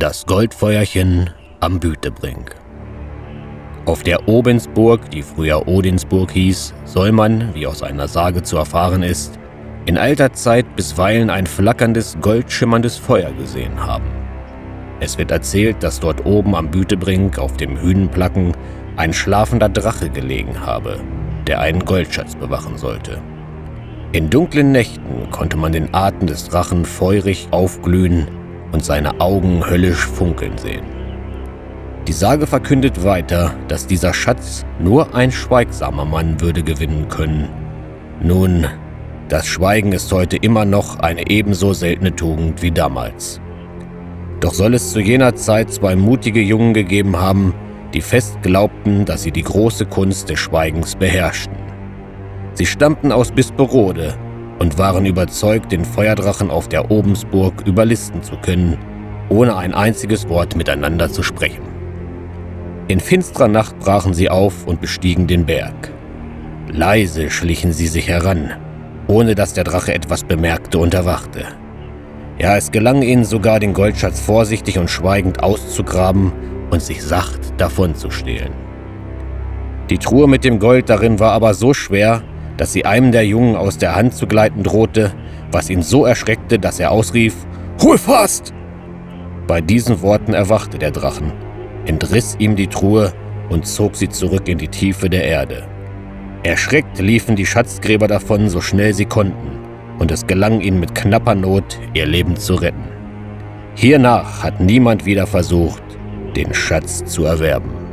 Das Goldfeuerchen am Bütebrink. Auf der Obensburg, die früher Odinsburg hieß, soll man, wie aus einer Sage zu erfahren ist, in alter Zeit bisweilen ein flackerndes, goldschimmerndes Feuer gesehen haben. Es wird erzählt, dass dort oben am Bütebrink auf dem Hünenplacken ein schlafender Drache gelegen habe, der einen Goldschatz bewachen sollte. In dunklen Nächten konnte man den Atem des Drachen feurig aufglühen und seine Augen höllisch funkeln sehen. Die Sage verkündet weiter, dass dieser Schatz nur ein schweigsamer Mann würde gewinnen können. Nun, das Schweigen ist heute immer noch eine ebenso seltene Tugend wie damals. Doch soll es zu jener Zeit zwei mutige Jungen gegeben haben, die fest glaubten, dass sie die große Kunst des Schweigens beherrschten. Sie stammten aus Bisperode und waren überzeugt, den Feuerdrachen auf der Obensburg überlisten zu können, ohne ein einziges Wort miteinander zu sprechen. In finsterer Nacht brachen sie auf und bestiegen den Berg. Leise schlichen sie sich heran, ohne dass der Drache etwas bemerkte und erwachte. Ja, es gelang ihnen sogar, den Goldschatz vorsichtig und schweigend auszugraben und sich sacht davonzustehlen. Die Truhe mit dem Gold darin war aber so schwer, dass sie einem der Jungen aus der Hand zu gleiten drohte, was ihn so erschreckte, dass er ausrief: Hol fast! Bei diesen Worten erwachte der Drachen, entriss ihm die Truhe und zog sie zurück in die Tiefe der Erde. Erschreckt liefen die Schatzgräber davon, so schnell sie konnten und es gelang ihnen mit knapper Not, ihr Leben zu retten. Hiernach hat niemand wieder versucht, den Schatz zu erwerben.